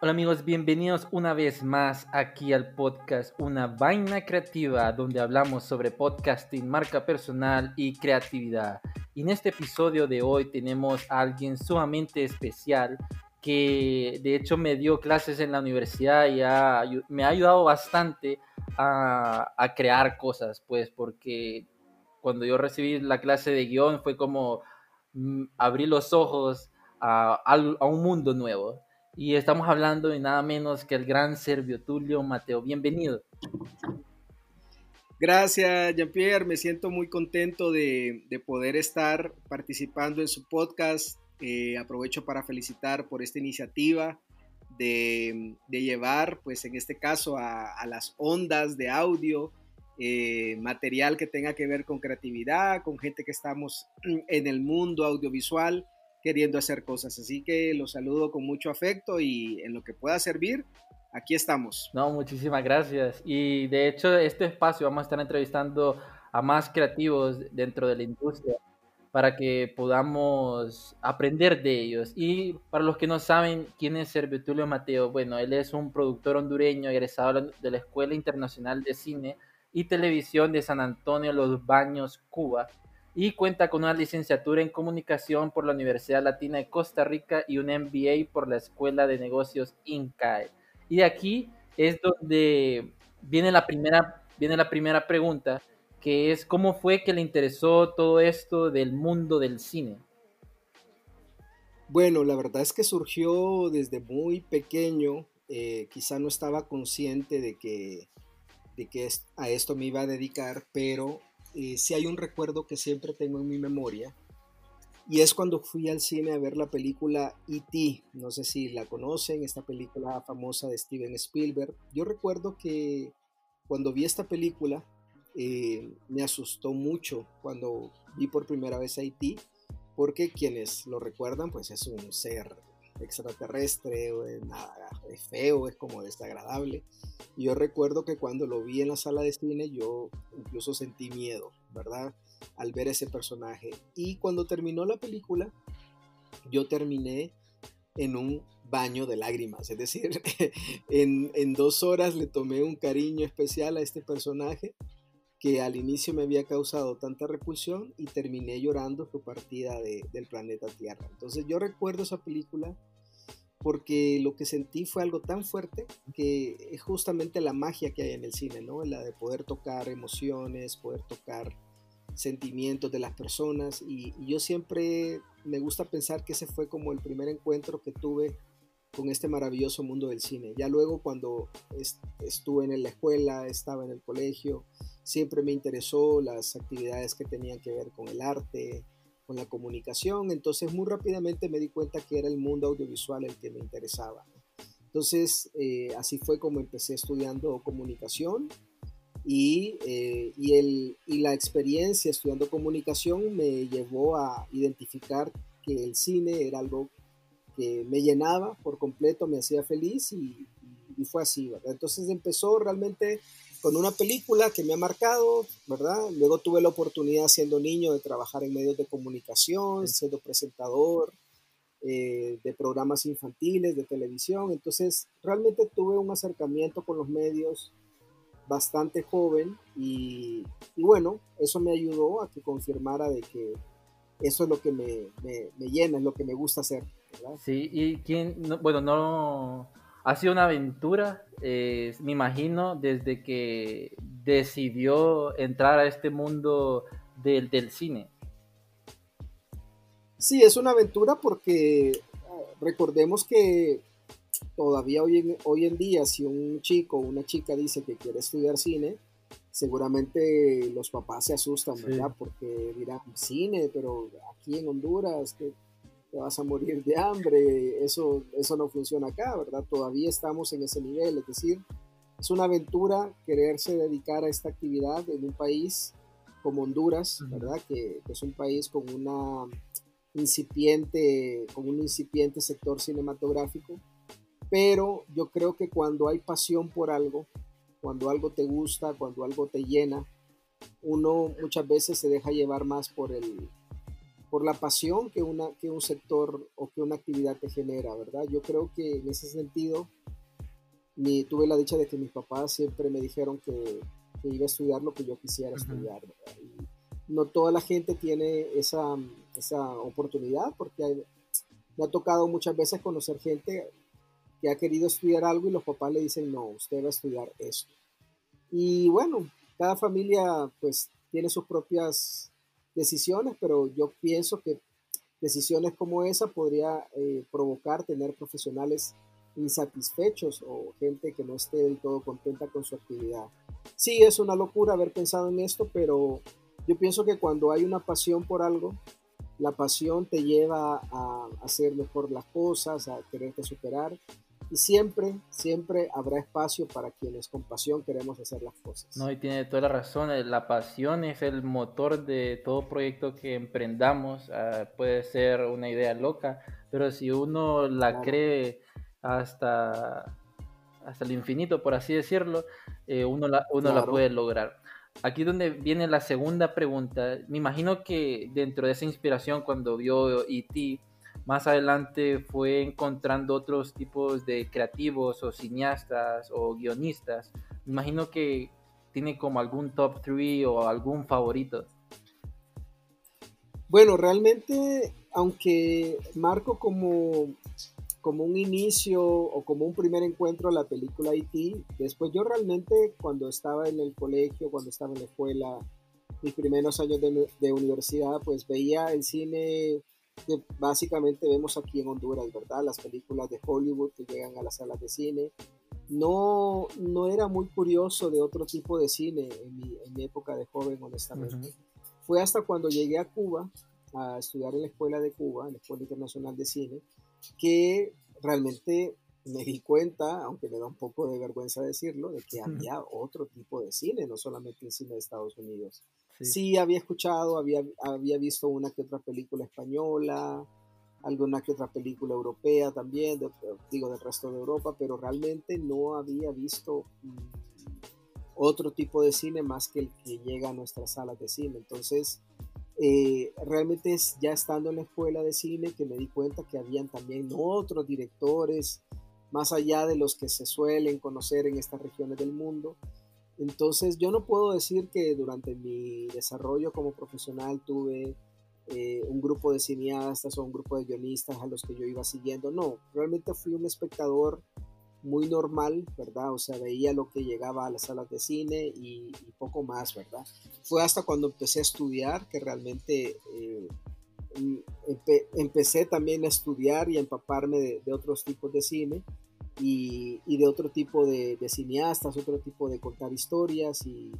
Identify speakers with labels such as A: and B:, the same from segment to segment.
A: Hola amigos, bienvenidos una vez más aquí al podcast Una Vaina Creativa, donde hablamos sobre podcasting, marca personal y creatividad. Y en este episodio de hoy tenemos a alguien sumamente especial que de hecho me dio clases en la universidad y me ha ayudado bastante a, crear cosas, pues porque cuando yo recibí la clase de guion fue como mm, abrir los ojos a un mundo nuevo. Y estamos hablando de nada menos que el gran Servio Tulio Mateo. Bienvenido.
B: Gracias, Jean-Pierre. Me siento muy contento de, poder estar participando en su podcast. Eh, aprovecho para felicitar por esta iniciativa de, llevar, pues en este caso, a, las ondas de audio, eh, material que tenga que ver con creatividad, con gente que estamos en el mundo audiovisual queriendo hacer cosas. Así que los saludo con mucho afecto y en lo que pueda servir, aquí estamos.
A: No, muchísimas gracias. Y de hecho, este espacio vamos a estar entrevistando a más creativos dentro de la industria para que podamos aprender de ellos. Y para los que no saben quién es Servitulio Mateo, bueno, él es un productor hondureño egresado de la Escuela Internacional de Cine y Televisión de San Antonio Los Baños, Cuba y cuenta con una licenciatura en comunicación por la Universidad Latina de Costa Rica y un MBA por la Escuela de Negocios INCAE. Y de aquí es donde viene la primera, viene la primera pregunta, que es cómo fue que le interesó todo esto del mundo del cine.
B: Bueno, la verdad es que surgió desde muy pequeño, eh, quizá no estaba consciente de que, de que a esto me iba a dedicar, pero eh, si hay un recuerdo que siempre tengo en mi memoria, y es cuando fui al cine a ver la película E.T., no sé si la conocen, esta película famosa de Steven Spielberg. Yo recuerdo que cuando vi esta película eh, me asustó mucho cuando vi por primera vez a E.T., porque quienes lo recuerdan, pues es un ser extraterrestre, es, nada, es feo, es como desagradable. Y yo recuerdo que cuando lo vi en la sala de cine, yo incluso sentí miedo, ¿verdad? Al ver ese personaje. Y cuando terminó la película, yo terminé en un baño de lágrimas, es decir, en, en dos horas le tomé un cariño especial a este personaje que al inicio me había causado tanta repulsión y terminé llorando su partida del planeta Tierra. Entonces yo recuerdo esa película porque lo que sentí fue algo tan fuerte que es justamente la magia que hay en el cine, ¿no? La de poder tocar emociones, poder tocar sentimientos de las personas y, yo siempre me gusta pensar que ese fue como el primer encuentro que tuve con este maravilloso mundo del cine. Ya luego cuando estuve en la escuela, estaba en el colegio, siempre me interesó las actividades que tenían que ver con el arte, con la comunicación, entonces muy rápidamente me di cuenta que era el mundo audiovisual el que me interesaba. Entonces eh, así fue como empecé estudiando comunicación y, eh, y, el, y la experiencia estudiando comunicación me llevó a identificar que el cine era algo que me llenaba por completo, me hacía feliz y, fue así. Entonces empezó realmente con una película que me ha marcado, ¿verdad? Luego tuve la oportunidad siendo niño de trabajar en medios de comunicación, siendo presentador eh, de programas infantiles, de televisión. Entonces, realmente tuve un acercamiento con los medios bastante joven y, bueno, eso me ayudó a que confirmara de que eso es lo que me, llena, es lo que me gusta hacer. ¿verdad?
A: Sí, y quién, bueno, no, ha sido una aventura, eh, me imagino, desde que decidió entrar a este mundo del, del cine.
B: Sí, es una aventura porque ah, recordemos que todavía hoy en, hoy en día si un chico o una chica dice que quiere estudiar cine, seguramente los papás se asustan, ¿verdad? Porque dirán, cine, pero aquí en Honduras, que te vas a morir de hambre, eso, eso no funciona acá, ¿verdad? Todavía estamos en ese nivel, es decir, es una aventura quererse dedicar a esta actividad en un país como Honduras, ¿verdad? Que, es un país con una incipiente, con un incipiente sector cinematográfico, pero yo creo que cuando hay pasión por algo, cuando algo te gusta, cuando algo te llena, uno muchas veces se deja llevar más por el, por la pasión que, una, que un sector o que una actividad te genera, ¿verdad? Yo creo que en ese sentido mi, tuve la dicha de que mis papás siempre me dijeron que, que iba a estudiar lo que yo quisiera estudiar, ¿verdad? Y no toda la gente tiene esa, esa oportunidad porque me ha tocado muchas veces conocer gente que ha querido estudiar algo y los papás le dicen, no, usted va a estudiar esto. Y bueno, cada familia pues tiene sus propias decisiones, pero yo pienso que decisiones como esa podría eh, provocar tener profesionales insatisfechos o gente que no esté del todo contenta con su actividad. Sí, es una locura haber pensado en esto, pero yo pienso que cuando hay una pasión por algo, la pasión te lleva a hacer mejor las cosas, a quererte superar y siempre, siempre habrá espacio para quienes con pasión queremos hacer las cosas.
A: No, y tiene toda la razón, eh, la pasión es el motor de todo proyecto que emprendamos, ah, puede ser una idea loca, pero si uno la cree hasta, hasta el infinito, por así decirlo, eh, uno, la, uno la puede lograr. Aquí donde viene la segunda pregunta, me imagino que dentro de esa inspiración cuando vio E.T., más adelante fue encontrando otros tipos de creativos o cineastas o guionistas. Imagino que tiene como algún top 3 o algún favorito.
B: Bueno, realmente, aunque marco como, como un inicio o como un primer encuentro a la película IT, después yo realmente cuando estaba en el colegio, cuando estaba en la escuela, mis primeros años de, de universidad, pues veía el cine que básicamente vemos aquí en Honduras, ¿verdad? Las películas de Hollywood que llegan a las salas de cine. No, no era muy curioso de otro tipo de cine en mi, época de joven, honestamente. Fue hasta cuando llegué a Cuba a estudiar en la Escuela de Cuba, en la Escuela Internacional de Cine, que realmente me di cuenta, aunque me da un poco de vergüenza decirlo, de que había otro tipo de cine, no solamente el cine de Estados Unidos. Sí. había escuchado, había, había visto una que otra película española, alguna que otra película europea también, digo del resto de Europa, pero realmente no había visto mm, otro tipo de cine más que el que llega a nuestras salas de cine. Entonces, eh, realmente es ya estando en la escuela de cine que me di cuenta que habían también otros directores, más allá de los que se suelen conocer en estas regiones del mundo, entonces yo no puedo decir que durante mi desarrollo como profesional tuve eh, un grupo de cineastas o un grupo de guionistas a los que yo iba siguiendo. No, realmente fui un espectador muy normal, ¿verdad? O sea, veía lo que llegaba a las salas de cine y, poco más, ¿verdad? Fue hasta cuando empecé a estudiar que realmente eh, em, empecé también a estudiar y a empaparme de otros tipos de cine y, de otro tipo de, cineastas, otro tipo de contar historias y,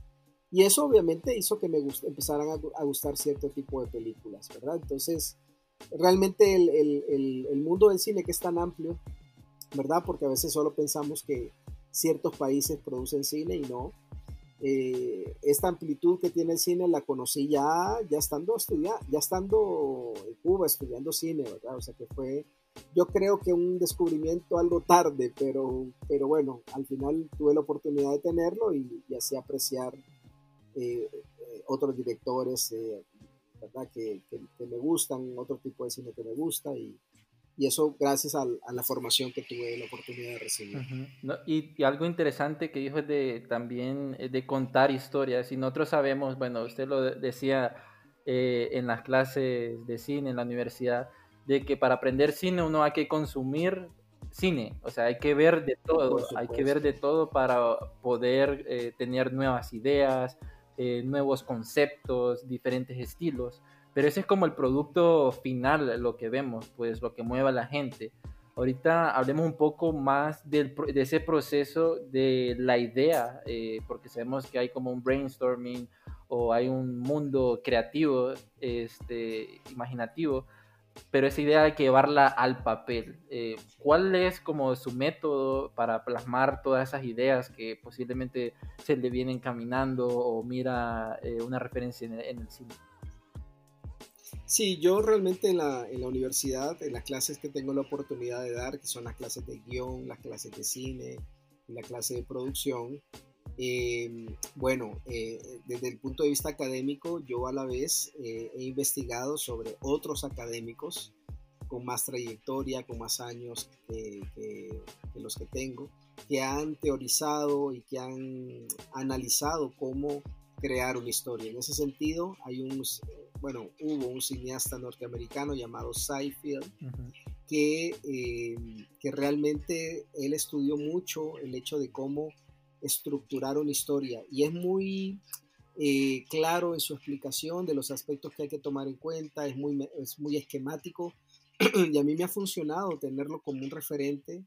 B: y eso obviamente hizo que me empezaran a, gustar cierto tipo de películas, ¿verdad? Entonces, realmente el, el, el, mundo del cine que es tan amplio, ¿verdad? Porque a veces solo pensamos que ciertos países producen cine y no. Eh, esta amplitud que tiene el cine la conocí ya, ya estando estudiando, ya estando en Cuba estudiando cine, ¿verdad? O sea que fue yo creo que un descubrimiento algo tarde, pero, pero bueno, al final tuve la oportunidad de tenerlo y, así apreciar eh, eh, otros directores eh, ¿verdad? Que, que, me gustan, otro tipo de cine que me gusta y, y eso gracias a, la formación que tuve la oportunidad de recibir.
A: y, algo interesante que dijo es de también de contar historias y nosotros sabemos, bueno, usted lo decía en las clases de cine en la universidad, de que para aprender cine uno hay que consumir cine, o sea, hay que ver de todo, hay que ver de todo para poder eh, tener nuevas ideas, eh, nuevos conceptos, diferentes estilos, pero ese es como el producto final, lo que vemos, pues lo que mueve a la gente. Ahorita hablemos un poco más del, de ese proceso de la idea, eh, porque sabemos que hay como un brainstorming o hay un mundo creativo, este, imaginativo, pero esa idea de llevarla al papel. Eh, ¿Cuál es como su método para plasmar todas esas ideas que posiblemente se le vienen caminando o mira eh, una referencia en el, cine?
B: Sí, yo realmente en la, en la, universidad, en las clases que tengo la oportunidad de dar, que son las clases de guion, las clases de cine la clase de producción, Em, bueno, eh, desde el punto de vista académico, yo a la vez eh, he investigado sobre otros académicos con más trayectoria, con más años que, los que tengo, que han teorizado y que han analizado cómo crear una historia. En ese sentido, hay un, bueno, hubo un cineasta norteamericano llamado Seinfeld, que, em, que realmente él estudió mucho el hecho de cómo estructurar una historia y es muy eh, claro en su explicación de los aspectos que hay que tomar en cuenta, es muy, es muy esquemático y a mí me ha funcionado tenerlo como un referente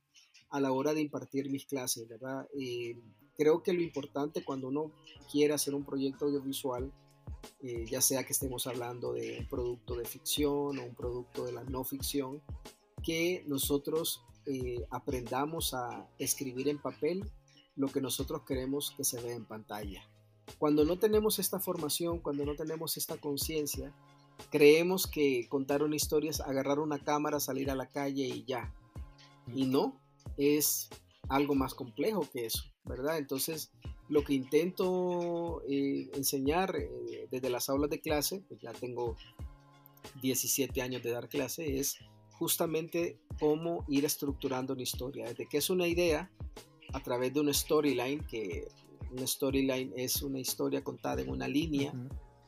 B: a la hora de impartir mis clases, ¿verdad? Eh, creo que lo importante cuando uno quiere hacer un proyecto audiovisual, eh, ya sea que estemos hablando de un producto de ficción o un producto de la no ficción, que nosotros aprendamos a escribir en papel lo que nosotros queremos que se vea en pantalla. Cuando no tenemos esta formación, cuando no tenemos esta conciencia, creemos que contar una historia es agarrar una cámara, salir a la calle y ya. Y no, es algo más complejo que eso, ¿verdad? Entonces, lo que intento eh, enseñar eh, desde las aulas de clase, pues ya tengo 17 años de dar clase, es justamente cómo ir estructurando una historia, desde que es una idea a través de una storyline, que una storyline es una historia contada en una línea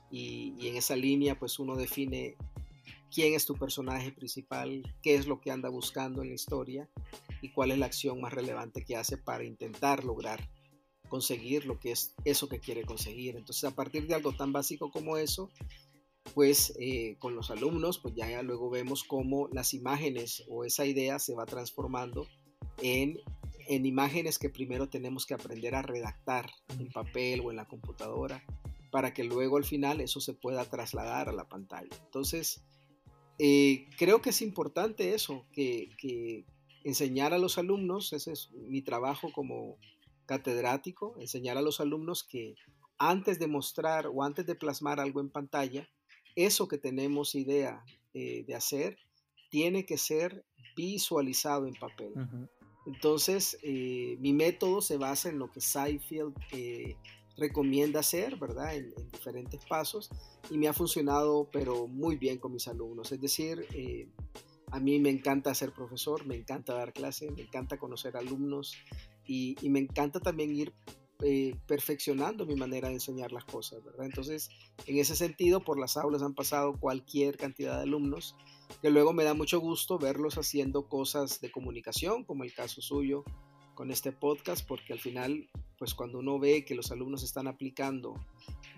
B: y, en esa línea pues uno define quién es tu personaje principal, qué es lo que anda buscando en la historia y cuál es la acción más relevante que hace para intentar lograr conseguir lo que es eso que quiere conseguir. Entonces a partir de algo tan básico como eso, pues eh, con los alumnos, pues ya luego vemos cómo las imágenes o esa idea se va transformando en en imágenes que primero tenemos que aprender a redactar en papel o en la computadora para que luego al final eso se pueda trasladar a la pantalla. Entonces, eh, creo que es importante eso, que, enseñar a los alumnos, ese es mi trabajo como catedrático, enseñar a los alumnos que antes de mostrar o antes de plasmar algo en pantalla, eso que tenemos idea eh, de hacer tiene que ser visualizado en papel. Entonces, eh, mi método se basa en lo que Seinfeld eh, recomienda hacer, ¿verdad? En, diferentes pasos y me ha funcionado, pero muy bien con mis alumnos. Es decir, eh, a mí me encanta ser profesor, me encanta dar clase, me encanta conocer alumnos y, me encanta también ir perfeccionando mi manera de enseñar las cosas. Entonces, en ese sentido, por las aulas han pasado cualquier cantidad de alumnos que luego me da mucho gusto verlos haciendo cosas de comunicación, como el caso suyo con este podcast, porque al final, pues cuando uno ve que los alumnos están aplicando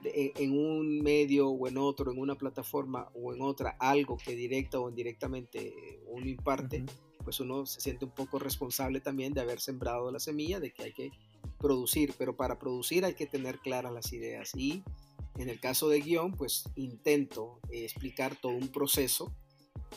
B: en un medio o en otro, en una plataforma o en otra, algo que directa o indirectamente uno imparte, pues uno se siente un poco responsable también de haber sembrado la semilla de que hay que producir, pero para producir hay que tener claras las ideas. Y en el caso de guion, pues intento eh, explicar todo un proceso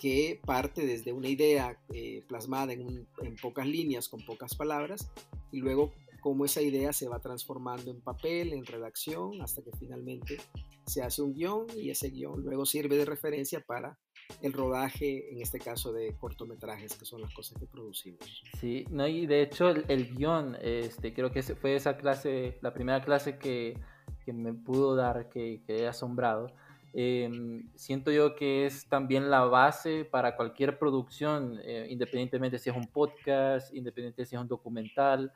B: que parte desde una idea eh, plasmada en, pocas líneas, con pocas palabras, y luego cómo esa idea se va transformando en papel, en redacción, hasta que finalmente se hace un guion y ese guion luego sirve de referencia para el rodaje, en este caso de cortometrajes, que son las cosas que producimos.
A: Sí, no, y de hecho el, guion, este, creo que fue esa clase, la primera clase que, que me pudo dar, que, que he asombrado. Em, siento yo que es también la base para cualquier producción, eh, independientemente si es un podcast, independientemente si es un documental.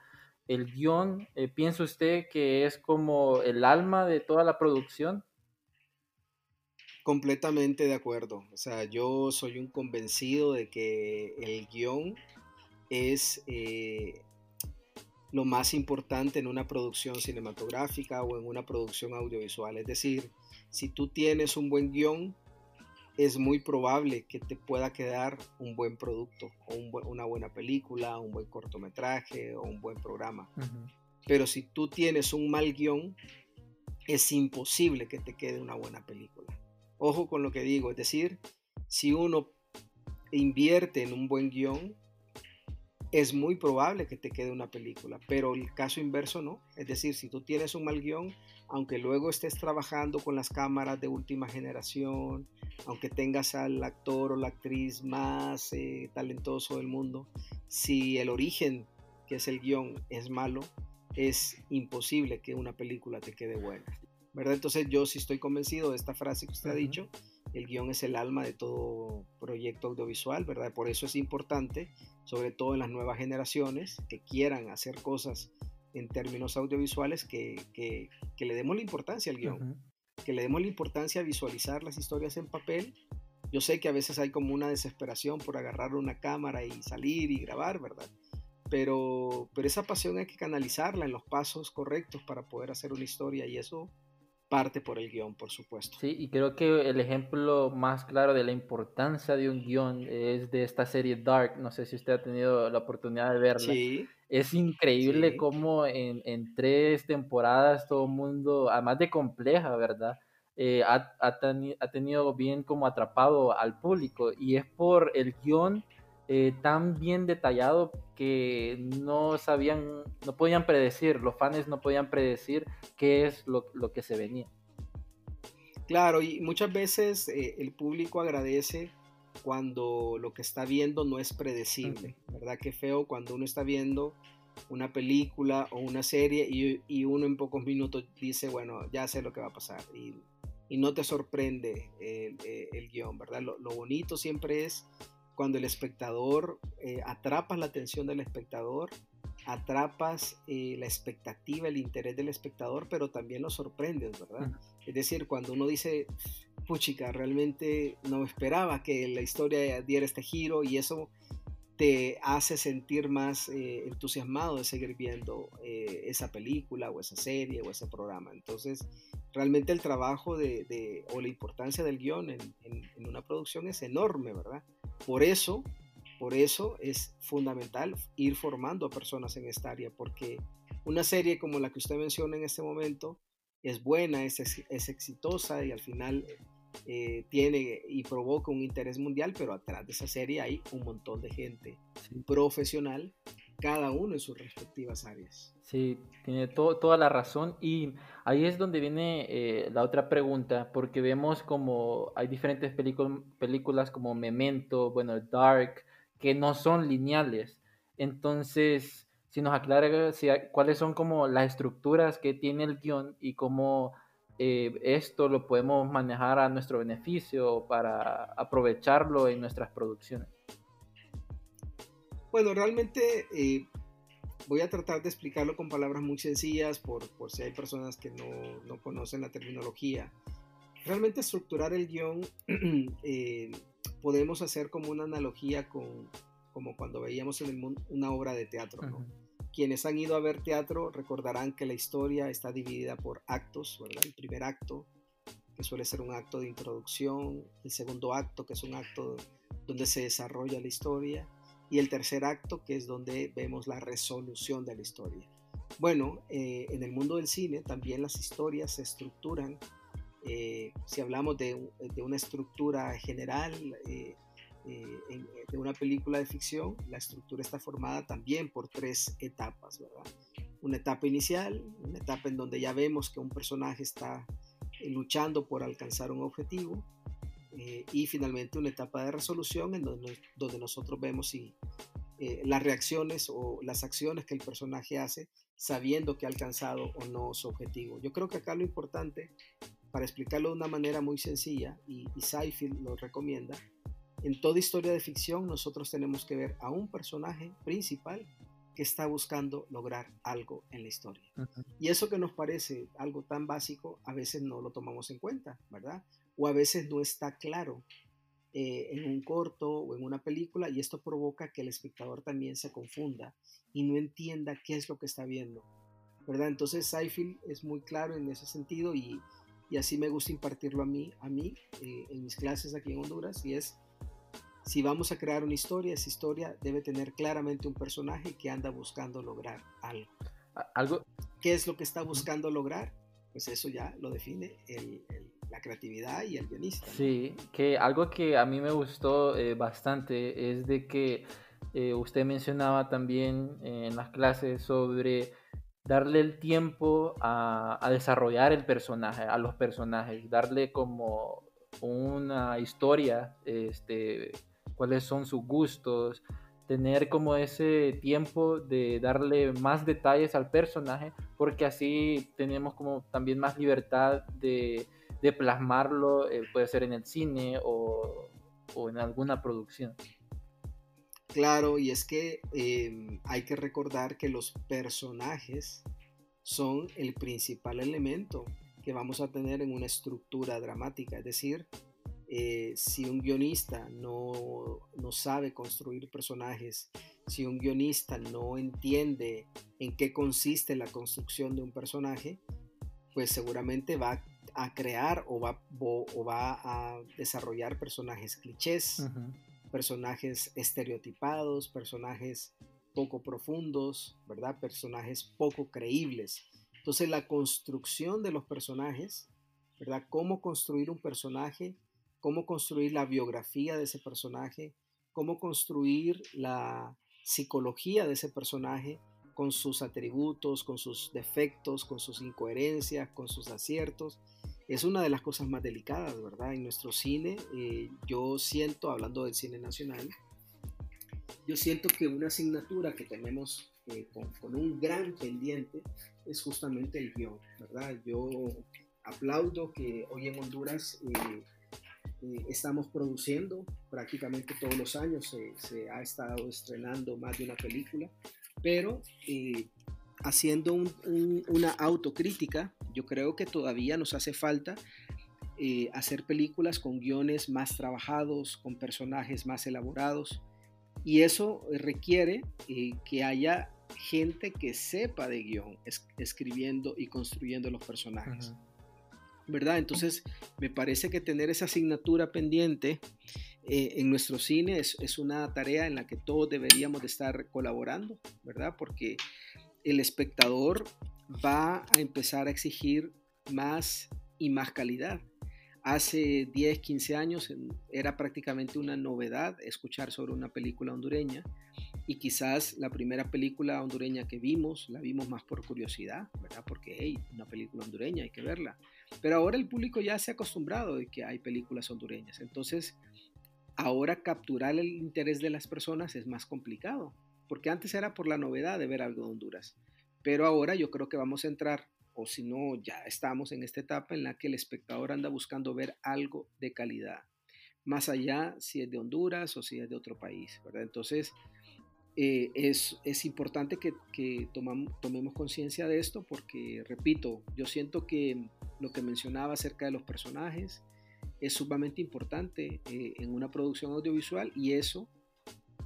A: El guion, eh, ¿piensa usted que es como el alma de toda la producción?
B: Completamente de acuerdo. O sea, yo soy un convencido de que el guion es eh, lo más importante en una producción cinematográfica o en una producción audiovisual. Es decir, si tú tienes un buen guion, es muy probable que te pueda quedar un buen producto o una buena película, un buen cortometraje o un buen programa. Pero si tú tienes un mal guion, es imposible que te quede una buena película. Ojo con lo que digo, es decir, si uno invierte en un buen guion, es muy probable que te quede una película, pero el caso inverso no. Es decir, si tú tienes un mal guion, aunque luego estés trabajando con las cámaras de última generación, aunque tengas al actor o la actriz más eh, talentoso del mundo, si el origen, que es el guion, es malo, es imposible que una película te quede buena. ¿verdad? Entonces yo sí estoy convencido de esta frase que usted ha dicho, el guion es el alma de todo proyecto audiovisual, ¿verdad? Por eso es importante, sobre todo en las nuevas generaciones, que quieran hacer cosas en términos audiovisuales, que, que, que le demos la importancia al guion, que le demos la importancia a visualizar las historias en papel. Yo sé que a veces hay como una desesperación por agarrar una cámara y salir y grabar, ¿verdad? Pero, pero esa pasión hay que canalizarla en los pasos correctos para poder hacer una historia y eso parte por el guion, por supuesto.
A: Sí, y creo que el ejemplo más claro de la importancia de un guion es de esta serie Dark. No sé si usted ha tenido la oportunidad de verla. Sí. Es increíble cómo en, en, tres temporadas todo el mundo, además de compleja, ¿verdad? Eh, ha, ha, ha, tenido bien como atrapado al público y es por el guion eh, tan bien detallado que no sabían, no podían predecir, los fans no podían predecir qué es lo, lo que se venía.
B: Claro, y muchas veces eh, el público agradece cuando lo que está viendo no es predecible, ¿verdad? Qué feo cuando uno está viendo una película o una serie y, y, uno en pocos minutos dice, bueno, ya sé lo que va a pasar y, y no te sorprende el, el, el guion, ¿verdad? Lo, lo, bonito siempre es cuando el espectador, eh, atrapas la atención del espectador, atrapas eh, la expectativa, el interés del espectador, pero también lo sorprendes, ¿verdad? Es decir, cuando uno dice, puchica, realmente no esperaba que la historia diera este giro y eso te hace sentir más eh, entusiasmado de seguir viendo esa película o esa serie o ese programa. Entonces, realmente el trabajo de, o la importancia del guion en, en una producción es enorme, ¿verdad? Por eso, por eso es fundamental ir formando a personas en esta área, porque una serie como la que usted menciona en este momento es buena, es, es exitosa y al final eh, tiene y provoca un interés mundial, pero atrás de esa serie hay un montón de gente profesional, cada uno en sus respectivas áreas.
A: Sí, tiene toda la razón y ahí es donde viene eh, la otra pregunta, porque vemos como hay diferentes películas como Memento, bueno, Dark, que no son lineales. Entonces, si nos aclara si, cuáles son como las estructuras que tiene el guion y cómo eh, esto lo podemos manejar a nuestro beneficio para aprovecharlo en nuestras producciones.
B: Bueno, realmente eh, voy a tratar de explicarlo con palabras muy sencillas por, por si hay personas que no, no, conocen la terminología. Realmente estructurar el guion eh, podemos hacer como una analogía con como cuando veíamos en el mundo una obra de teatro. ¿no? Quienes han ido a ver teatro recordarán que la historia está dividida por actos. El primer acto, que suele ser un acto de introducción, el segundo acto, que es un acto donde se desarrolla la historia, y el tercer acto, que es donde vemos la resolución de la historia. Bueno, eh, en el mundo del cine también las historias se estructuran. Eh, si hablamos de, de, una estructura general eh, de una película de ficción, la estructura está formada también por tres etapas, ¿verdad? Una etapa inicial, una etapa en donde ya vemos que un personaje está luchando por alcanzar un objetivo, eh, y finalmente una etapa de resolución en donde, donde nosotros vemos si eh, las reacciones o las acciones que el personaje hace sabiendo que ha alcanzado o no su objetivo. Yo creo que acá lo importante, para explicarlo de una manera muy sencilla, y, y Seinfeld lo recomienda, en toda historia de ficción nosotros tenemos que ver a un personaje principal que está buscando lograr algo en la historia. Y eso que nos parece algo tan básico, a veces no lo tomamos en cuenta, ¿verdad? o a veces no está claro eh, en un corto o en una película y esto provoca que el espectador también se confunda y no entienda qué es lo que está viendo. ¿verdad? Entonces Seinfeld es muy claro en ese sentido y, y así me gusta impartirlo a mí, a mí eh, en mis clases aquí en Honduras y es si vamos a crear una historia, esa historia debe tener claramente un personaje que anda buscando lograr algo. ¿Algo? ¿Qué es lo que está buscando lograr? Pues eso ya lo define el, el la creatividad y el guionista.
A: Sí, que algo que a mí me gustó eh, bastante es de que eh, usted mencionaba también en las clases sobre darle el tiempo a, a, desarrollar el personaje, a los personajes, darle como una historia, este, cuáles son sus gustos, tener como ese tiempo de darle más detalles al personaje, porque así tenemos como también más libertad de, de plasmarlo, eh, puede ser en el cine o, o, en alguna producción.
B: Claro, y es que em, hay que recordar que los personajes son el principal elemento que vamos a tener en una estructura dramática, es decir, eh, si un guionista no, no, sabe construir personajes, si un guionista no entiende en qué consiste la construcción de un personaje, pues seguramente va a crear o va, o, va a desarrollar personajes clichés, personajes estereotipados, personajes poco profundos, ¿verdad? Personajes poco creíbles. Entonces la construcción de los personajes, ¿verdad? Cómo construir un personaje cómo construir la biografía de ese personaje, cómo construir la psicología de ese personaje con sus atributos, con sus defectos, con sus incoherencias, con sus aciertos. Es una de las cosas más delicadas, ¿verdad? En nuestro cine, eh, yo siento, hablando del cine nacional, yo siento que una asignatura que tenemos eh, con, un gran pendiente es justamente el guion, ¿verdad? Yo aplaudo que hoy en Honduras eh, eh, estamos produciendo prácticamente todos los años, se ha estado estrenando más de una película, pero eh, haciendo una autocrítica, yo creo que todavía nos hace falta eh, hacer películas con guiones más trabajados, con personajes más elaborados, y eso requiere que haya gente que sepa de guion, escribiendo y construyendo los personajes. ¿Verdad? Entonces, me parece que tener esa asignatura pendiente eh, en nuestro cine es, una tarea en la que todos deberíamos de estar colaborando, ¿verdad? Porque el espectador va a empezar a exigir más y más calidad. Hace 10, 15 años era prácticamente una novedad escuchar sobre una película hondureña y quizás la primera película hondureña que vimos la vimos más por curiosidad, ¿verdad? Porque, hey, una película hondureña, hay que verla. Pero ahora el público ya se ha acostumbrado de que hay películas hondureñas. Entonces, ahora capturar el interés de las personas es más complicado, porque antes era por la novedad de ver algo de Honduras. Pero ahora yo creo que vamos a entrar, o si no, ya estamos en esta etapa en la que el espectador anda buscando ver algo de calidad, más allá si es de Honduras o si es de otro país. Entonces, eh, es, es, importante que, que tomemos conciencia de esto porque, repito, yo siento que lo que mencionaba acerca de los personajes es sumamente importante eh, en una producción audiovisual y eso,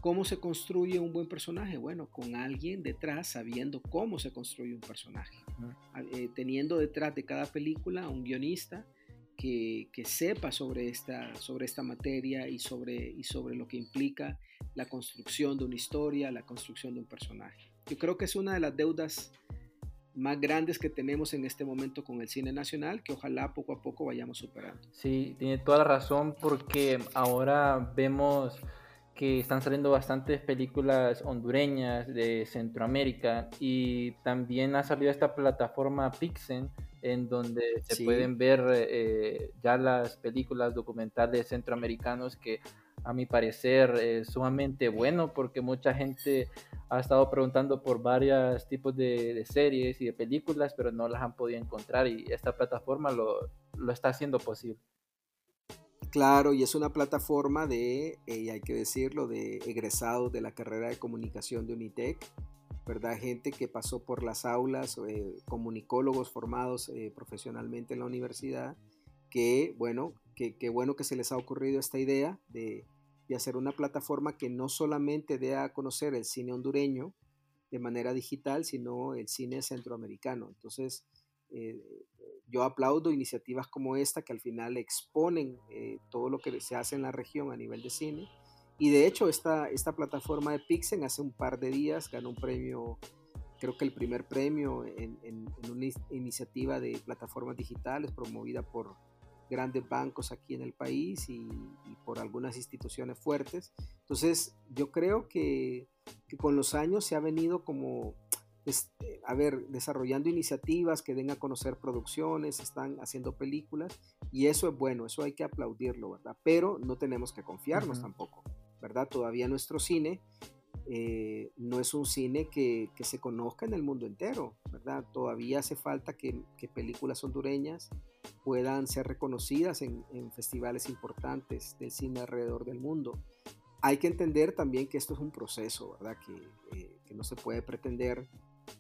B: ¿cómo se construye un buen personaje? Bueno, con alguien detrás sabiendo cómo se construye un personaje, eh, teniendo detrás de cada película un guionista que, que, sepa sobre esta, sobre esta materia y sobre, y sobre lo que implica la construcción de una historia, la construcción de un personaje. Yo creo que es una de las deudas más grandes que tenemos en este momento con el cine nacional, que ojalá poco a poco vayamos superando.
A: Sí, tiene toda la razón porque ahora vemos que están saliendo bastantes películas hondureñas de Centroamérica y también ha salido esta plataforma Pixen en donde se pueden ver eh, ya las películas documentales centroamericanos que a mi parecer es sumamente bueno porque mucha gente ha estado preguntando por varios tipos de, series y de películas, pero no las han podido encontrar y esta plataforma lo, lo está haciendo posible.
B: Claro, y es una plataforma de, eh, hay que decirlo, de egresados de la carrera de comunicación de Unitec, ¿verdad? Gente que pasó por las aulas, eh, comunicólogos formados eh, profesionalmente en la universidad, que bueno, que, bueno que se les ha ocurrido esta idea de, de hacer una plataforma que no solamente dé a conocer el cine hondureño de manera digital, sino el cine centroamericano. Entonces, eh, yo aplaudo iniciativas como esta que al final exponen eh, todo lo que se hace en la región a nivel de cine. Y de hecho, esta, esta plataforma de Pixen hace un par de días ganó un premio, creo que el primer premio en, en una iniciativa de plataformas digitales promovida por grandes bancos aquí en el país y, por algunas instituciones fuertes. Entonces, yo creo que, con los años se ha venido como, este, a ver, desarrollando iniciativas que den a conocer producciones, están haciendo películas y eso es bueno, eso hay que aplaudirlo, ¿verdad? Pero no tenemos que confiarnos tampoco, ¿verdad? Todavía nuestro cine eh, no es un cine que, se conozca en el mundo entero, ¿verdad? Todavía hace falta que, películas hondureñas puedan ser reconocidas en, festivales importantes del cine alrededor del mundo. Hay que entender también que esto es un proceso, ¿verdad? Que, eh, que no se puede pretender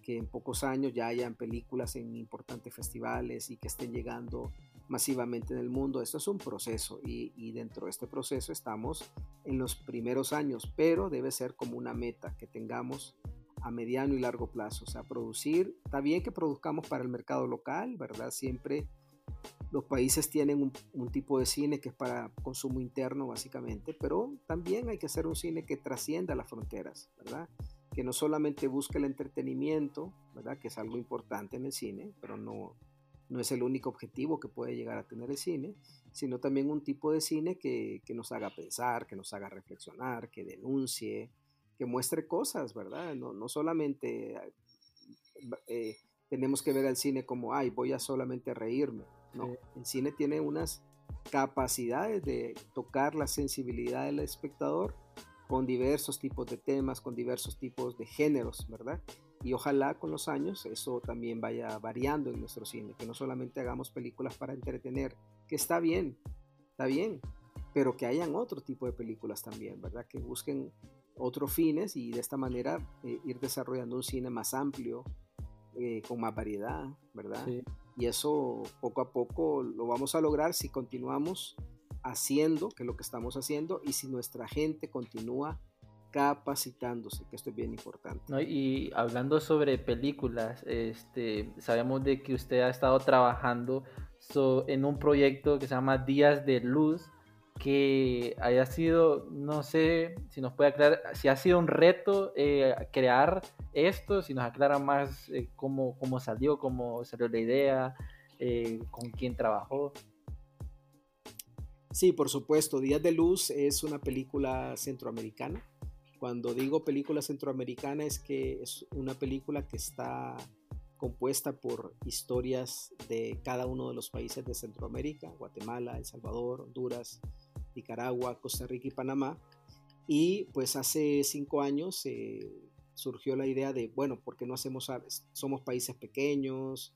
B: que en pocos años ya hayan películas en importantes festivales y que estén llegando masivamente en el mundo. Esto es un proceso y, dentro de este proceso estamos en los primeros años, pero debe ser como una meta que tengamos a mediano y largo plazo. O sea, producir, está bien que produzcamos para el mercado local, ¿verdad? Siempre los países tienen un, tipo de cine que es para consumo interno básicamente, pero también hay que hacer un cine que trascienda las fronteras, ¿verdad? Que no solamente busque el entretenimiento, ¿verdad? Que es algo importante en el cine, pero no, no es el único objetivo que puede llegar a tener el cine, sino también un tipo de cine que, nos haga pensar, que nos haga reflexionar, que denuncie, que muestre cosas, ¿verdad? No, solamente eh, tenemos que ver al cine como, ay, voy a solamente reírme. No, el cine tiene unas capacidades de tocar la sensibilidad del espectador con diversos tipos de temas, con diversos tipos de géneros, ¿verdad? Y ojalá con los años eso también vaya variando en nuestro cine, que no solamente hagamos películas para entretener, que está bien, está bien, pero que hayan otro tipo de películas también, ¿verdad? Que busquen otros fines y de esta manera eh, ir desarrollando un cine más amplio, eh, con más variedad, ¿verdad? Y eso poco a poco lo vamos a lograr si continuamos haciendo, que es lo que estamos haciendo, y si nuestra gente continúa capacitándose, que esto es bien importante.
A: Y hablando sobre películas, este, sabemos de que usted ha estado trabajando en un proyecto que se llama Días de Luz, que haya sido, no sé si nos puede aclarar, si ha sido un reto eh, crear esto, si nos aclara más eh, cómo, cómo, salió, cómo salió la idea, eh, con quién trabajó.
B: Sí, por supuesto, Días de Luz es una película centroamericana cuando digo película centroamericana es que es una película que está compuesta por historias de cada uno de los países de Centroamérica, Guatemala, El Salvador, Honduras, Nicaragua, Costa Rica y Panamá. Y pues hace cinco años eh, surgió la idea de, bueno, ¿por qué no hacemos, somos países pequeños,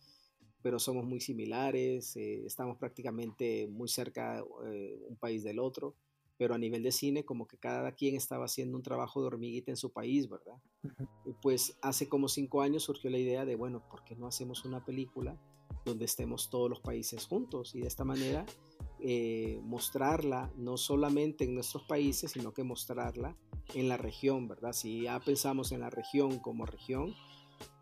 B: pero somos muy similares, eh, estamos prácticamente muy cerca eh, un país del otro pero a nivel de cine como que cada quien estaba haciendo un trabajo de hormiguita en su país, ¿verdad? Pues hace como cinco años surgió la idea de, bueno, ¿por qué no hacemos una película donde estemos todos los países juntos? Y de esta manera eh, mostrarla no solamente en nuestros países, sino que mostrarla en la región, ¿verdad? Si ya pensamos en la región como región,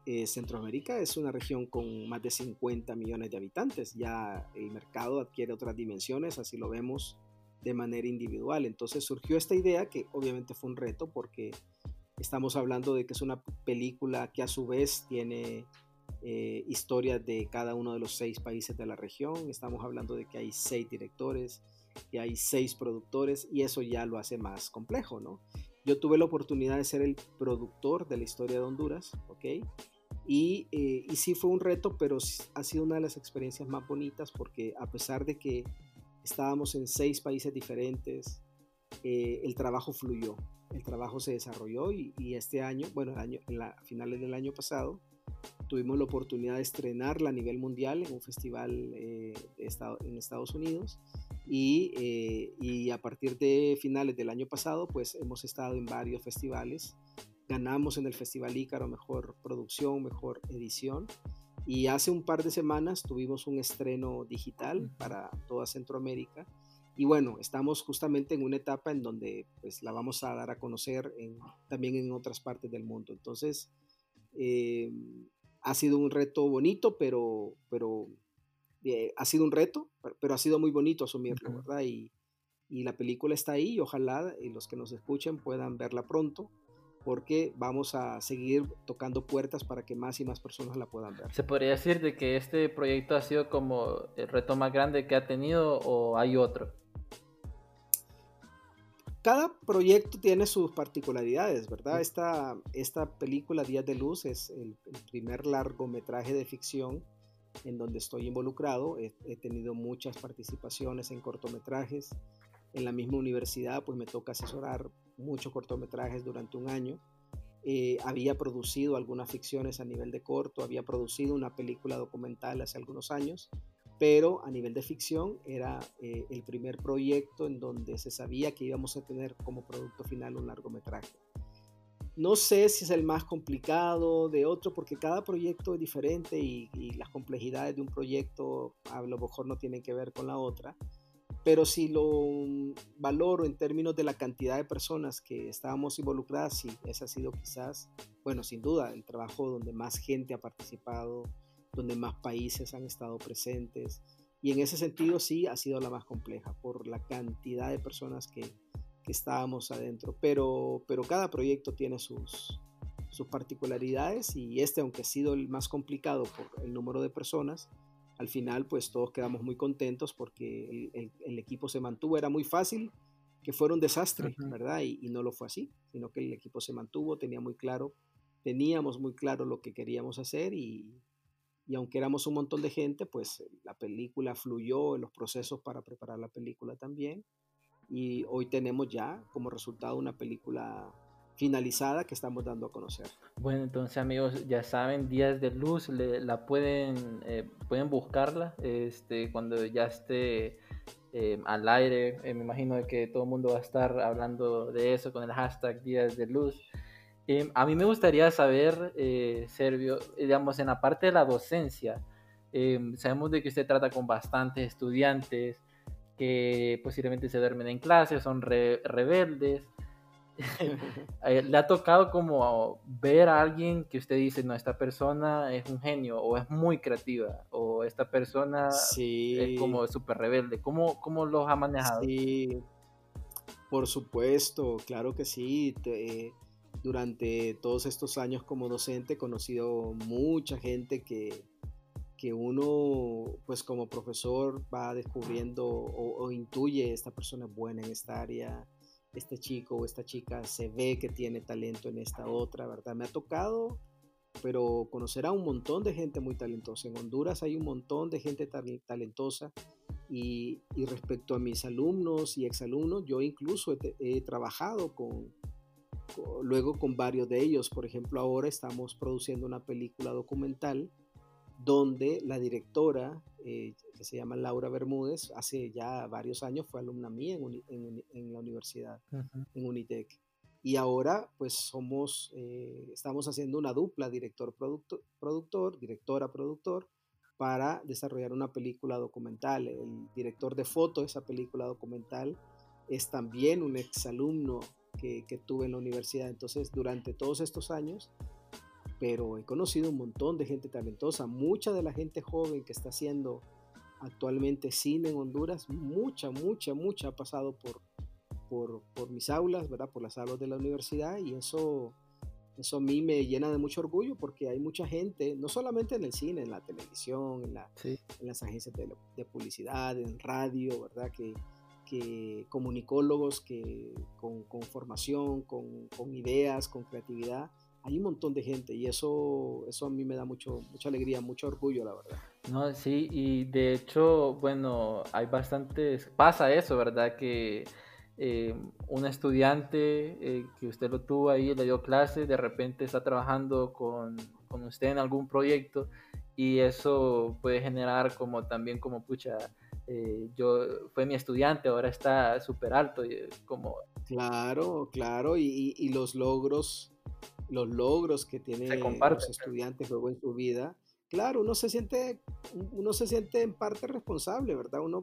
B: eh, Centroamérica es una región con más de 50 millones de habitantes, ya el mercado adquiere otras dimensiones, así lo vemos de manera individual. Entonces surgió esta idea que obviamente fue un reto porque estamos hablando de que es una película que a su vez tiene eh, historias de cada uno de los seis países de la región. Estamos hablando de que hay seis directores, y hay seis productores y eso ya lo hace más complejo, ¿no? Yo tuve la oportunidad de ser el productor de la historia de Honduras, ¿ok? Y, eh, sí fue un reto, pero ha sido una de las experiencias más bonitas porque a pesar de que estábamos en seis países diferentes, eh, el trabajo fluyó, el trabajo se desarrolló y, este año, bueno, el año, en la, finales del año pasado, tuvimos la oportunidad de estrenarla a nivel mundial en un festival eh, en Estados Unidos y, eh, y, a partir de finales del año pasado pues hemos estado en varios festivales ganamos en el Festival Ícaro mejor producción, mejor edición y hace un par de semanas tuvimos un estreno digital para toda Centroamérica. Y bueno, estamos justamente en una etapa en donde pues, la vamos a dar a conocer también en otras partes del mundo. Entonces, eh, ha sido un reto bonito, pero, pero eh, ha sido un reto, pero ha sido muy bonito asumirlo, ¿verdad? Y, y, la película está ahí y ojalá y los que nos escuchen puedan verla pronto porque vamos a seguir tocando puertas para que más y más personas la puedan ver.
A: ¿Se podría decir de que este proyecto ha sido como el reto más grande que ha tenido o hay otro?
B: Cada proyecto tiene sus particularidades, ¿verdad? Esta, esta película Días de Luz es el, primer largometraje de ficción en donde estoy involucrado. he tenido muchas participaciones en cortometrajes, en la misma universidad, pues me toca asesorar muchos cortometrajes durante un año. eh, había producido algunas ficciones a nivel de corto, había producido una película documental hace algunos años, pero a nivel de ficción era eh, el primer proyecto en donde se sabía que íbamos a tener como producto final un largometraje. No sé si es el más complicado de otro, porque cada proyecto es diferente y, y las complejidades de un proyecto a lo mejor no tienen que ver con la otra, pero si lo valoro en términos de la cantidad de personas que estábamos involucradas, sí, ese ha sido quizás, bueno, sin duda, el trabajo donde más gente ha participado, donde más países han estado presentes. Y en ese sentido sí ha sido la más compleja por la cantidad de personas que, que estábamos adentro. Pero, pero cada proyecto tiene sus, sus particularidades y este, aunque ha sido el más complicado por el número de personas, al final pues todos quedamos muy contentos porque el, equipo se mantuvo, era muy fácil que fuera un desastre, ¿verdad? Y, no lo fue así, sino que el equipo se mantuvo, tenía muy claro, teníamos muy claro lo que queríamos hacer y, y aunque éramos un montón de gente, pues la película fluyó en los procesos para preparar la película también y hoy tenemos ya como resultado una película finalizada que estamos dando a conocer.
A: Bueno, entonces amigos, ya saben, Días de Luz, la pueden, eh, pueden buscarla este, cuando ya esté eh, al aire. Eh, me imagino que todo el mundo va a estar hablando de eso con el hashtag Días de Luz. A mí me gustaría saber, Servio, digamos, en la parte de la docencia, sabemos de que usted trata con bastantes estudiantes que posiblemente se duermen en clase, son rebeldes. Eh, le ha tocado como ver a alguien que usted dice, no, esta persona es un genio o es muy creativa o esta persona es como súper rebelde. ¿Cómo, ¿Cómo los ha manejado?
B: Sí, por supuesto, claro que sí. Durante todos estos años como docente he conocido mucha gente que, que uno, pues como profesor, va descubriendo o, intuye esta persona es buena en esta área este chico o esta chica se ve que tiene talento en esta otra, ¿verdad? Me ha tocado, pero conocer a un montón de gente muy talentosa. En Honduras hay un montón de gente talentosa y, respecto a mis alumnos y exalumnos, yo incluso he, trabajado con, luego con varios de ellos. Por ejemplo, ahora estamos produciendo una película documental donde la directora, eh, que se llama Laura Bermúdez, hace ya varios años fue alumna mía en, la universidad, en Unitec. Y ahora pues somos, eh, estamos haciendo una dupla director-productor, directora-productor, para desarrollar una película documental. El director de foto de esa película documental es también un exalumno que, que tuve en la universidad. Entonces, durante todos estos años, pero he conocido un montón de gente talentosa, mucha de la gente joven que está haciendo actualmente cine en Honduras, mucha, mucha, mucha ha pasado por, por, mis aulas, ¿verdad? Por las aulas de la universidad y eso, eso a mí me llena de mucho orgullo porque hay mucha gente, no solamente en el cine, en la televisión, en, la, en las agencias de, publicidad, en radio, ¿verdad? Que, que comunicólogos que con, con formación, con, con ideas, con creatividad, hay un montón de gente y eso, eso a mí me da mucho, mucha alegría, mucho orgullo, la verdad.
A: No, sí, y de hecho, bueno, hay bastantes, pasa eso, ¿verdad? Que eh, un estudiante eh, que usted lo tuvo ahí, le dio clase, de repente está trabajando con, con usted en algún proyecto y eso puede generar como también como, pucha, eh, yo fue mi estudiante, ahora está súper alto, y como...
B: Claro, claro, y, y los logros los logros que tienen los estudiantes luego en su vida, claro, uno se siente, uno se siente en parte responsable, ¿verdad? Uno,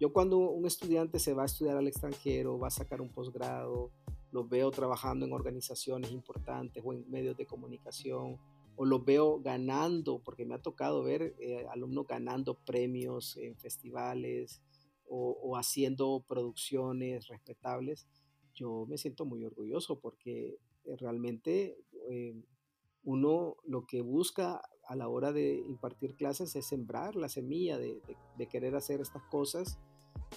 B: yo cuando un estudiante se va a estudiar al extranjero, va a sacar un posgrado, los veo trabajando en organizaciones importantes o en medios de comunicación, o los veo ganando, porque me ha tocado ver eh, alumnos ganando premios en festivales o, haciendo producciones respetables, yo me siento muy orgulloso porque eh, realmente eh, uno lo que busca a la hora de impartir clases es sembrar la semilla de, querer hacer estas cosas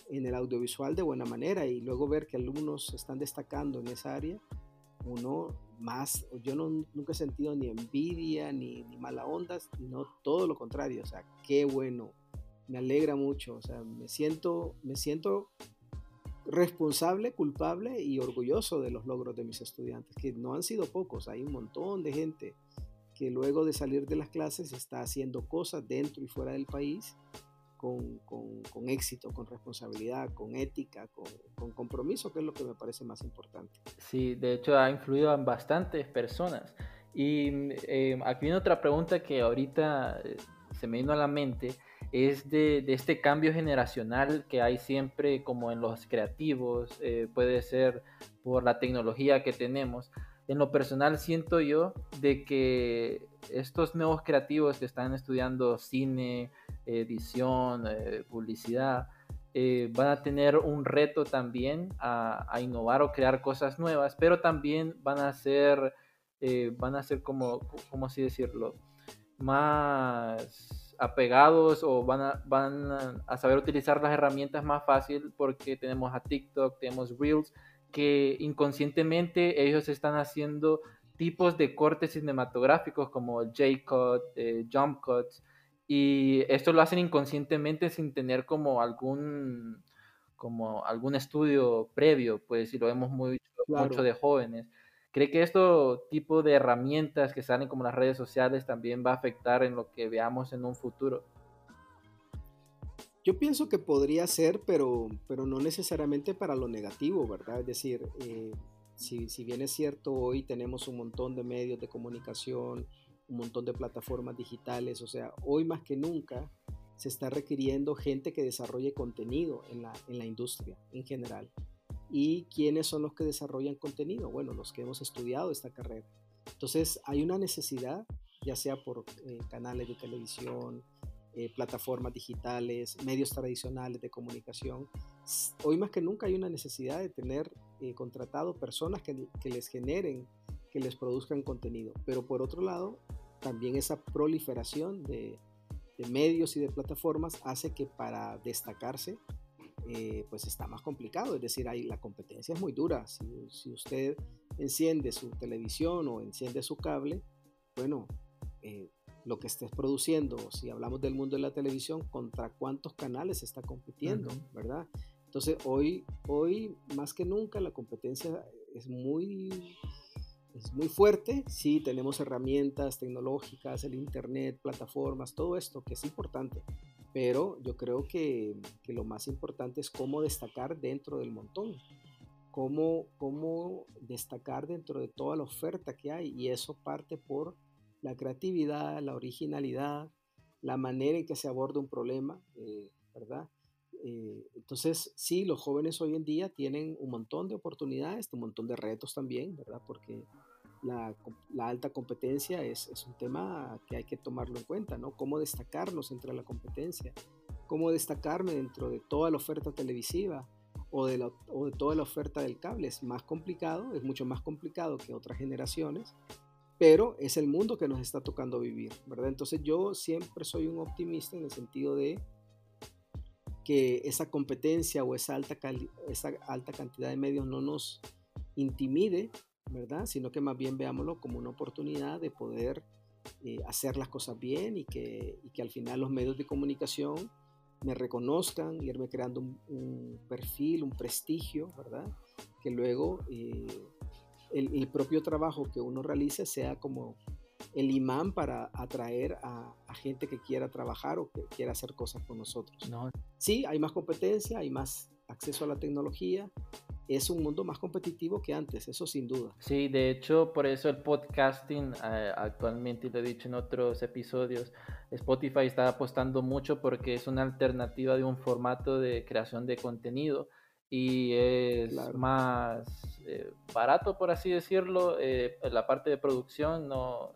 B: en el audiovisual de buena manera y luego ver que alumnos están destacando en esa área, uno yo no, nunca he sentido ni envidia ni, ni mala onda, sino todo lo contrario, o sea, qué bueno, me alegra mucho, o sea, me siento, me siento responsable, culpable y orgulloso de los logros de mis estudiantes, que no han sido pocos, hay un montón de gente que luego de salir de las clases está haciendo cosas dentro y fuera del país con, con, éxito, con responsabilidad, con ética, con, con, compromiso, que es lo que me parece más importante.
A: Sí, de hecho ha influido en bastantes personas. Y eh, aquí viene otra pregunta que ahorita eh, se me vino a la mente, es de, de, este cambio generacional que hay siempre como en los creativos, eh, puede ser por la tecnología que tenemos. En lo personal siento yo de que estos nuevos creativos que están estudiando cine, edición, eh, publicidad, eh, van a tener un reto también a, innovar o crear cosas nuevas, pero también van a ser, van a ser como, ¿cómo así decirlo? Más apegados o van a, van a saber utilizar las herramientas más fácil porque tenemos a TikTok, tenemos Reels, que inconscientemente ellos están haciendo tipos de cortes cinematográficos como J-Cut, eh, Jump Cuts, y esto lo hacen inconscientemente sin tener como algún como algún estudio previo, pues si lo vemos muy, mucho de jóvenes. ¿Cree que esto tipo de herramientas que salen como las redes sociales también va a afectar en lo que veamos en un futuro?
B: Yo pienso que podría ser, pero, pero no necesariamente para lo negativo, ¿verdad? Es decir, eh, si, si, bien es cierto, hoy tenemos un montón de medios de comunicación, un montón de plataformas digitales, o sea, hoy más que nunca se está requiriendo gente que desarrolle contenido en la, en la industria en general. ¿Y quiénes son los que desarrollan contenido? Bueno, los que hemos estudiado esta carrera. Entonces hay una necesidad, ya sea por eh, canales de televisión, eh, plataformas digitales, medios tradicionales de comunicación. Hoy más que nunca hay una necesidad de tener eh, contratado personas que, que les generen, que les produzcan contenido. Pero por otro lado, también esa proliferación de, de medios y de plataformas hace que para destacarse eh, pues está más complicado. Es decir, ahí la competencia es muy dura. Si, usted enciende su televisión o enciende su cable, bueno, eh, lo que estés produciendo, si hablamos del mundo de la televisión, contra cuántos canales está compitiendo, ¿verdad? Entonces, hoy, hoy más que nunca la competencia es muy, es muy fuerte. Sí, tenemos herramientas tecnológicas, el Internet, plataformas, todo esto que es importante pero yo creo que, que, lo más importante es cómo destacar dentro del montón, cómo, cómo destacar dentro de toda la oferta que hay y eso parte por la creatividad, la originalidad, la manera en que se aborda un problema, eh, ¿verdad? Eh, entonces, sí, los jóvenes hoy en día tienen un montón de oportunidades, un montón de retos también, ¿verdad? Porque la, alta competencia es, un tema que hay que tomarlo en cuenta, ¿no? Cómo destacarnos entre la competencia, cómo destacarme dentro de toda la oferta televisiva o de, de toda la oferta del cable. Es más complicado, es mucho más complicado que otras generaciones, pero es el mundo que nos está tocando vivir, ¿verdad? Entonces yo siempre soy un optimista en el sentido de que esa competencia o esa alta, esa alta cantidad de medios no nos intimide, ¿verdad? Sino que más bien veámoslo como una oportunidad de poder eh, hacer las cosas bien y que, y que, al final los medios de comunicación me reconozcan, irme creando un, perfil, un prestigio, ¿verdad? Que luego eh, el, propio trabajo que uno realice sea como el imán para atraer a, a, gente que quiera trabajar o que quiera hacer cosas con nosotros. No. Sí, hay más competencia, hay más acceso a la tecnología, es un mundo más competitivo que antes, eso sin duda.
A: Sí, de hecho, por eso el podcasting eh, actualmente, lo he dicho en otros episodios, Spotify está apostando mucho porque es una alternativa de un formato de creación de contenido y es más eh, barato, por así decirlo. Eh, la parte de producción no,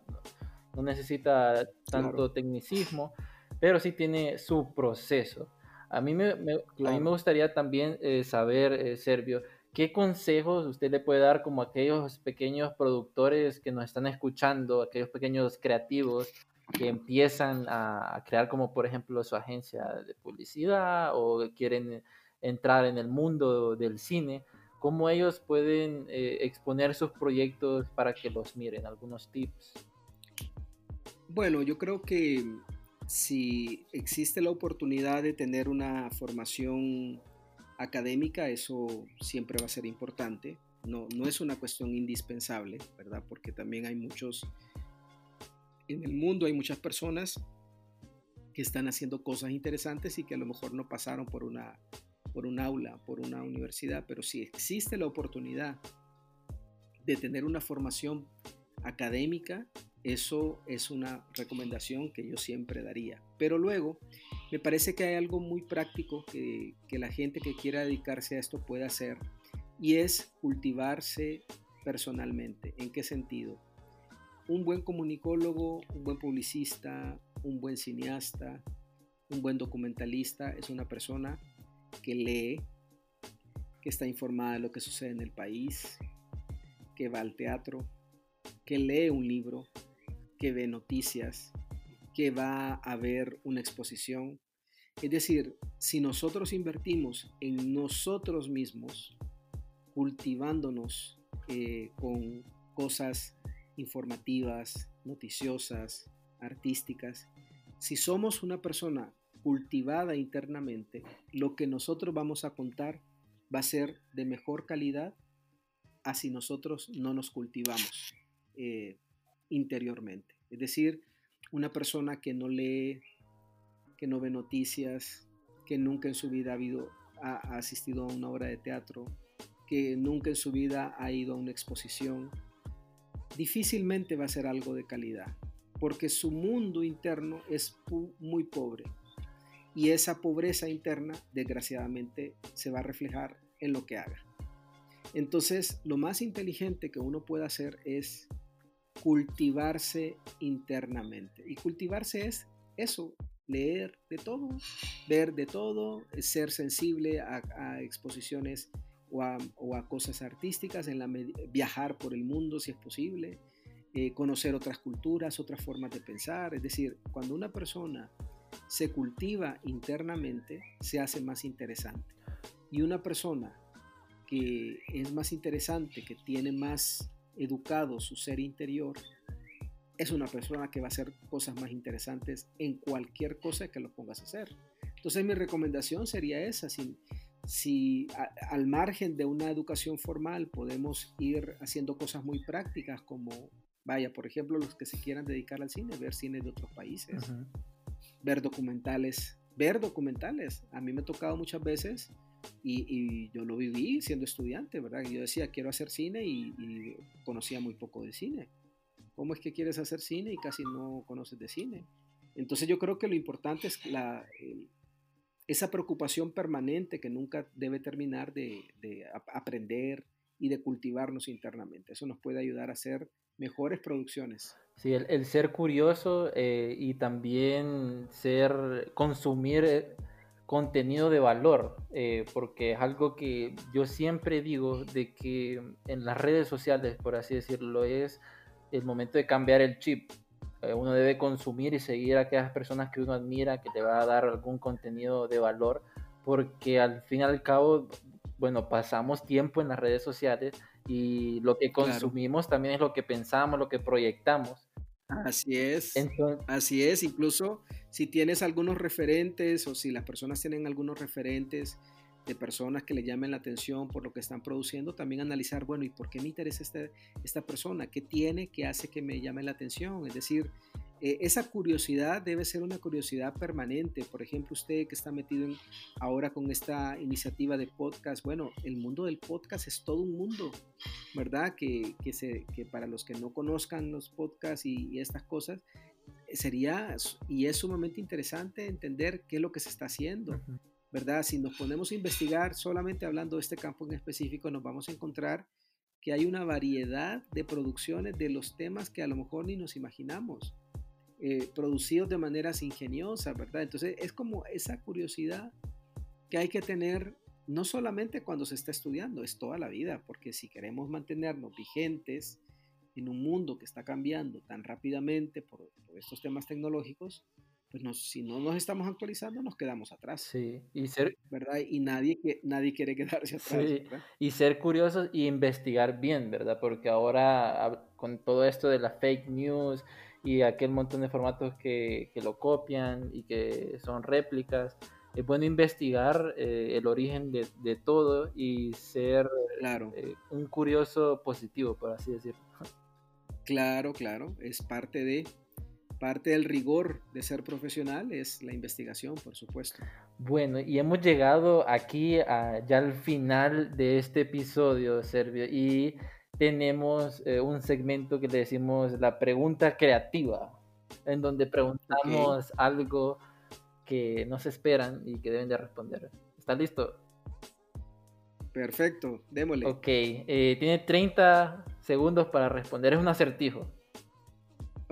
A: no necesita tanto tecnicismo, pero sí tiene su proceso. A mí me, a mí me gustaría también saber, Servio, ¿qué consejos usted le puede dar como a aquellos pequeños productores que nos están escuchando, aquellos pequeños creativos que empiezan a, crear como por ejemplo su agencia de publicidad o quieren entrar en el mundo del cine? ¿Cómo ellos pueden eh, exponer sus proyectos para que los miren? Algunos tips.
B: Bueno, yo creo que si existe la oportunidad de tener una formación académica, eso siempre va a ser importante. No, no es una cuestión indispensable, ¿verdad? Porque también hay muchos, en el mundo hay muchas personas que están haciendo cosas interesantes y que a lo mejor no pasaron por una por un aula, por una universidad, pero si existe la oportunidad de tener una formación académica, eso es una recomendación que yo siempre daría. Pero luego, me parece que hay algo muy práctico que, la gente que quiera dedicarse a esto puede hacer y es cultivarse personalmente. ¿En qué sentido? Un buen comunicólogo, un buen publicista, un buen cineasta, un buen documentalista es una persona que lee, que está informada de lo que sucede en el país, que va al teatro, que lee un libro, que ve noticias, que va a ver una exposición. Es decir, si nosotros invertimos en nosotros mismos, cultivándonos eh, con cosas informativas, noticiosas, artísticas, si somos una persona cultivada internamente, lo que nosotros vamos a contar va a ser de mejor calidad así nosotros no nos cultivamos eh, interiormente. Es decir, una persona que no lee, que no ve noticias, que nunca en su vida ha, habido, ha asistido a una obra de teatro, que nunca en su vida ha ido a una exposición, difícilmente va a ser algo de calidad, porque su mundo interno es muy pobre y esa pobreza interna desgraciadamente se va a reflejar en lo que haga. Entonces, lo más inteligente que uno puede hacer es cultivarse internamente. Y cultivarse es eso, leer de todo, ver de todo, ser sensible a, exposiciones o a, cosas artísticas, en la, viajar por el mundo si es posible, eh, conocer otras culturas, otras formas de pensar. Es decir, cuando una persona se cultiva internamente, se hace más interesante. Y una persona que es más interesante, que tiene más educado su ser interior, es una persona que va a hacer cosas más interesantes en cualquier cosa que lo pongas a hacer. Entonces mi recomendación sería esa, si, si al margen de una educación formal podemos ir haciendo cosas muy prácticas como, vaya, por ejemplo, los que se quieran dedicar al cine, ver cine de otros países, ver documentales, ver documentales. A mí me ha tocado muchas veces y, yo lo viví siendo estudiante, ¿verdad? Yo decía, quiero hacer cine y, conocía muy poco de cine. ¿Cómo es que quieres hacer cine y casi no conoces de cine? Entonces yo creo que lo importante es la, esa preocupación permanente que nunca debe terminar de, aprender y de cultivarnos internamente. Eso nos puede ayudar a hacer mejores producciones.
A: Sí, el, ser curioso eh, y también ser, consumir eh, contenido de valor, eh, porque es algo que yo siempre digo de que en las redes sociales, por así decirlo, es el momento de cambiar el chip. Eh, uno debe consumir y seguir a aquellas personas que uno admira, que te va a dar algún contenido de valor, porque al fin y al cabo, bueno, pasamos tiempo en las redes sociales y lo que consumimos también es lo que pensamos, lo que proyectamos.
B: Así es. así es, incluso si tienes algunos referentes o si las personas tienen algunos referentes de personas que le llamen la atención por lo que están produciendo, también analizar, bueno, ¿y por qué me interesa este, esta persona? ¿Qué tiene que hace que me llame la atención? Es decir, eh, esa curiosidad debe ser una curiosidad permanente. Por ejemplo, usted que está metido ahora con esta iniciativa de podcast, bueno, el mundo del podcast es todo un mundo, ¿verdad? Que, que, se, que para los que no conozcan los podcasts y, estas cosas, sería y es sumamente interesante entender qué es lo que se está haciendo. ¿verdad? Si nos ponemos a investigar solamente hablando de este campo en específico, nos vamos a encontrar que hay una variedad de producciones de los temas que a lo mejor ni nos imaginamos. Eh, producidos de maneras ingeniosas, ¿verdad? Entonces es como esa curiosidad que hay que tener no solamente cuando se está estudiando, es toda la vida, porque si queremos mantenernos vigentes en un mundo que está cambiando tan rápidamente por, estos temas tecnológicos, pues si no nos estamos actualizando, nos quedamos atrás.
A: Sí, y ser...
B: ¿Verdad? Y nadie, nadie quiere quedarse atrás. Sí.
A: Y ser curiosos y investigar bien, ¿verdad? Porque ahora con todo esto de la fake news y aquel montón de formatos que, que, lo copian y que son réplicas. es bueno investigar eh, el origen de, de, todo y ser
B: claro.
A: Eh, un curioso positivo, por así decirlo.
B: Claro, claro, es parte de parte del rigor de ser profesional es la investigación, por supuesto.
A: Bueno, y hemos llegado aquí a, ya al final de este episodio, Servio, y tenemos eh, un segmento que le decimos la pregunta creativa, en donde preguntamos algo que no se esperan y que deben de responder. ¿Está listo?
B: Perfecto, démosle.
A: Ok, eh, tiene 30 segundos para responder. Es un acertijo.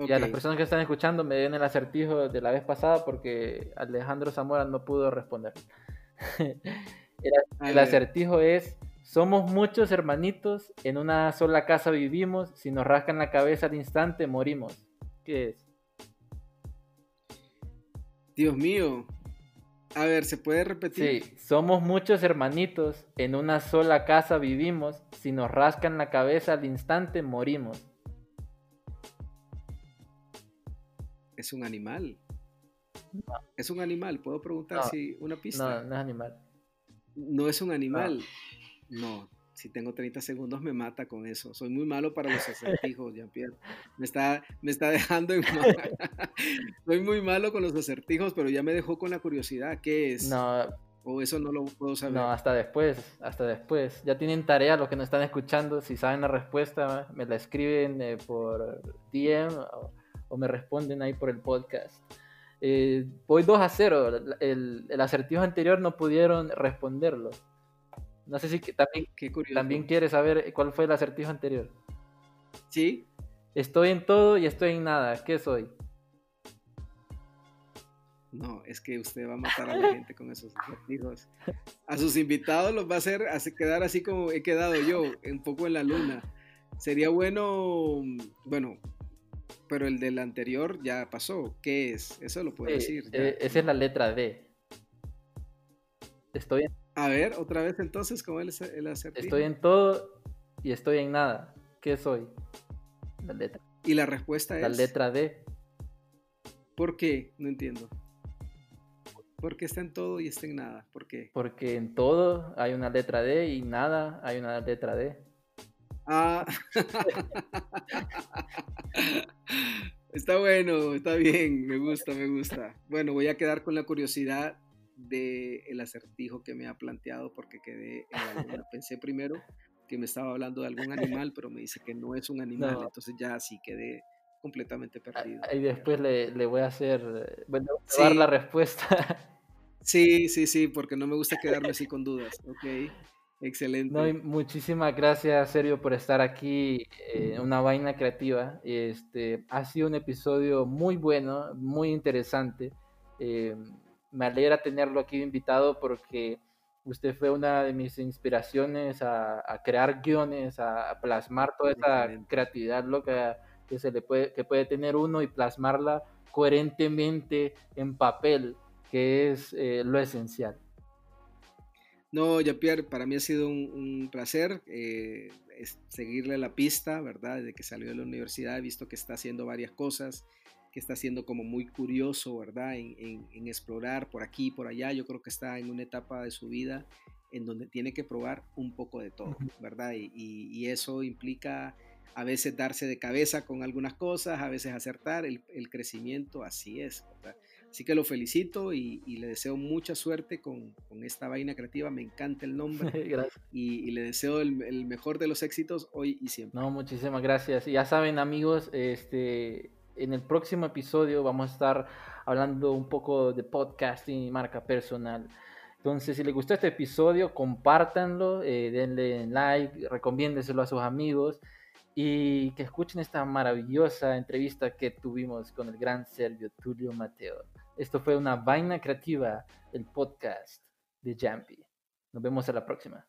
A: Ya las personas que están escuchando me den el acertijo de la vez pasada porque Alejandro Zamora no pudo responder. el, acertijo es, somos muchos hermanitos, en una sola casa vivimos, si nos rascan la cabeza al instante morimos. ¿Qué es?
B: Dios mío. A ver, ¿se puede repetir?
A: Sí, somos muchos hermanitos, en una sola casa vivimos, si nos rascan la cabeza al instante morimos.
B: Es un animal. Es un animal, puedo preguntar si una pista.
A: No, no es animal.
B: No es un animal. No, si tengo 30 segundos me mata con eso. Soy muy malo para los acertijos, Jean-Pierre. Me está, me está dejando en Soy muy malo con los acertijos, pero ya me dejó con la curiosidad. ¿Qué es?
A: No.
B: O eso no lo puedo saber.
A: No, hasta después, hasta después. Ya tienen tarea los que nos están escuchando. Si saben la respuesta, me la escriben eh, por DM o, me responden ahí por el podcast. Eh, voy 2 a 0. El, el acertijo anterior no pudieron responderlo. No sé si también, también quieres saber cuál fue el acertijo anterior.
B: Sí.
A: Estoy en todo y estoy en nada. ¿Qué soy?
B: No, es que usted va a matar a la gente con esos acertijos. A sus invitados los va a hacer, hacer quedar así como he quedado yo, un poco en la luna. Sería bueno, bueno, pero el del anterior ya pasó. ¿Qué es? Eso lo puedo decir.
A: Eh, esa es la letra D. Estoy en
B: a ver, otra vez entonces, ¿cómo es el acertijo?
A: Estoy en todo y estoy en nada. ¿Qué soy? La letra.
B: ¿Y la respuesta es?
A: La letra D.
B: ¿Por qué? No entiendo. ¿Por qué está en todo y está en nada? ¿Por qué?
A: Porque en todo hay una letra D y nada hay una letra D.
B: Ah. está bueno, está bien, me gusta, me gusta. Bueno, voy a quedar con la curiosidad del el acertijo que me ha planteado porque quedé en Pensé primero que me estaba hablando de algún animal, pero me dice que no es un animal, entonces ya así quedé completamente perdido.
A: Y después le, le voy a hacer, bueno, dar la respuesta.
B: Sí, sí, sí, porque no me gusta quedarme así con dudas. Ok, excelente.
A: No, muchísimas gracias, Sergio, por estar aquí en una vaina creativa. Este, ha sido un episodio muy bueno, muy interesante. Eh, me alegra tenerlo aquí invitado porque usted fue una de mis inspiraciones a, crear guiones, a, plasmar toda esa creatividad loca que se le puede, que puede tener uno y plasmarla coherentemente en papel, que es eh, lo esencial.
B: No, Jean-Pierre, para mí ha sido un, placer eh, seguirle la pista, ¿verdad? Desde que salió de la universidad he visto que está haciendo varias cosas que está siendo como muy curioso, ¿verdad? En, explorar por aquí y por allá. Yo creo que está en una etapa de su vida en donde tiene que probar un poco de todo, ¿verdad? Y, eso implica a veces darse de cabeza con algunas cosas, a veces acertar, el, crecimiento así es, ¿verdad? Así que lo felicito y, le deseo mucha suerte con, esta vaina creativa. Me encanta el nombre. Y, y, le deseo el, el, mejor de los éxitos hoy y siempre.
A: No, muchísimas gracias. Y ya saben, amigos, este, en el próximo episodio vamos a estar hablando un poco de podcasting y marca personal. Entonces, si les gustó este episodio, compártanlo, eh, denle like, recomiéndeselo a sus amigos y que escuchen esta maravillosa entrevista que tuvimos con el gran Sergio Tulio Mateo. Esto fue una vaina creativa, el podcast de Jampi. Nos vemos a la próxima.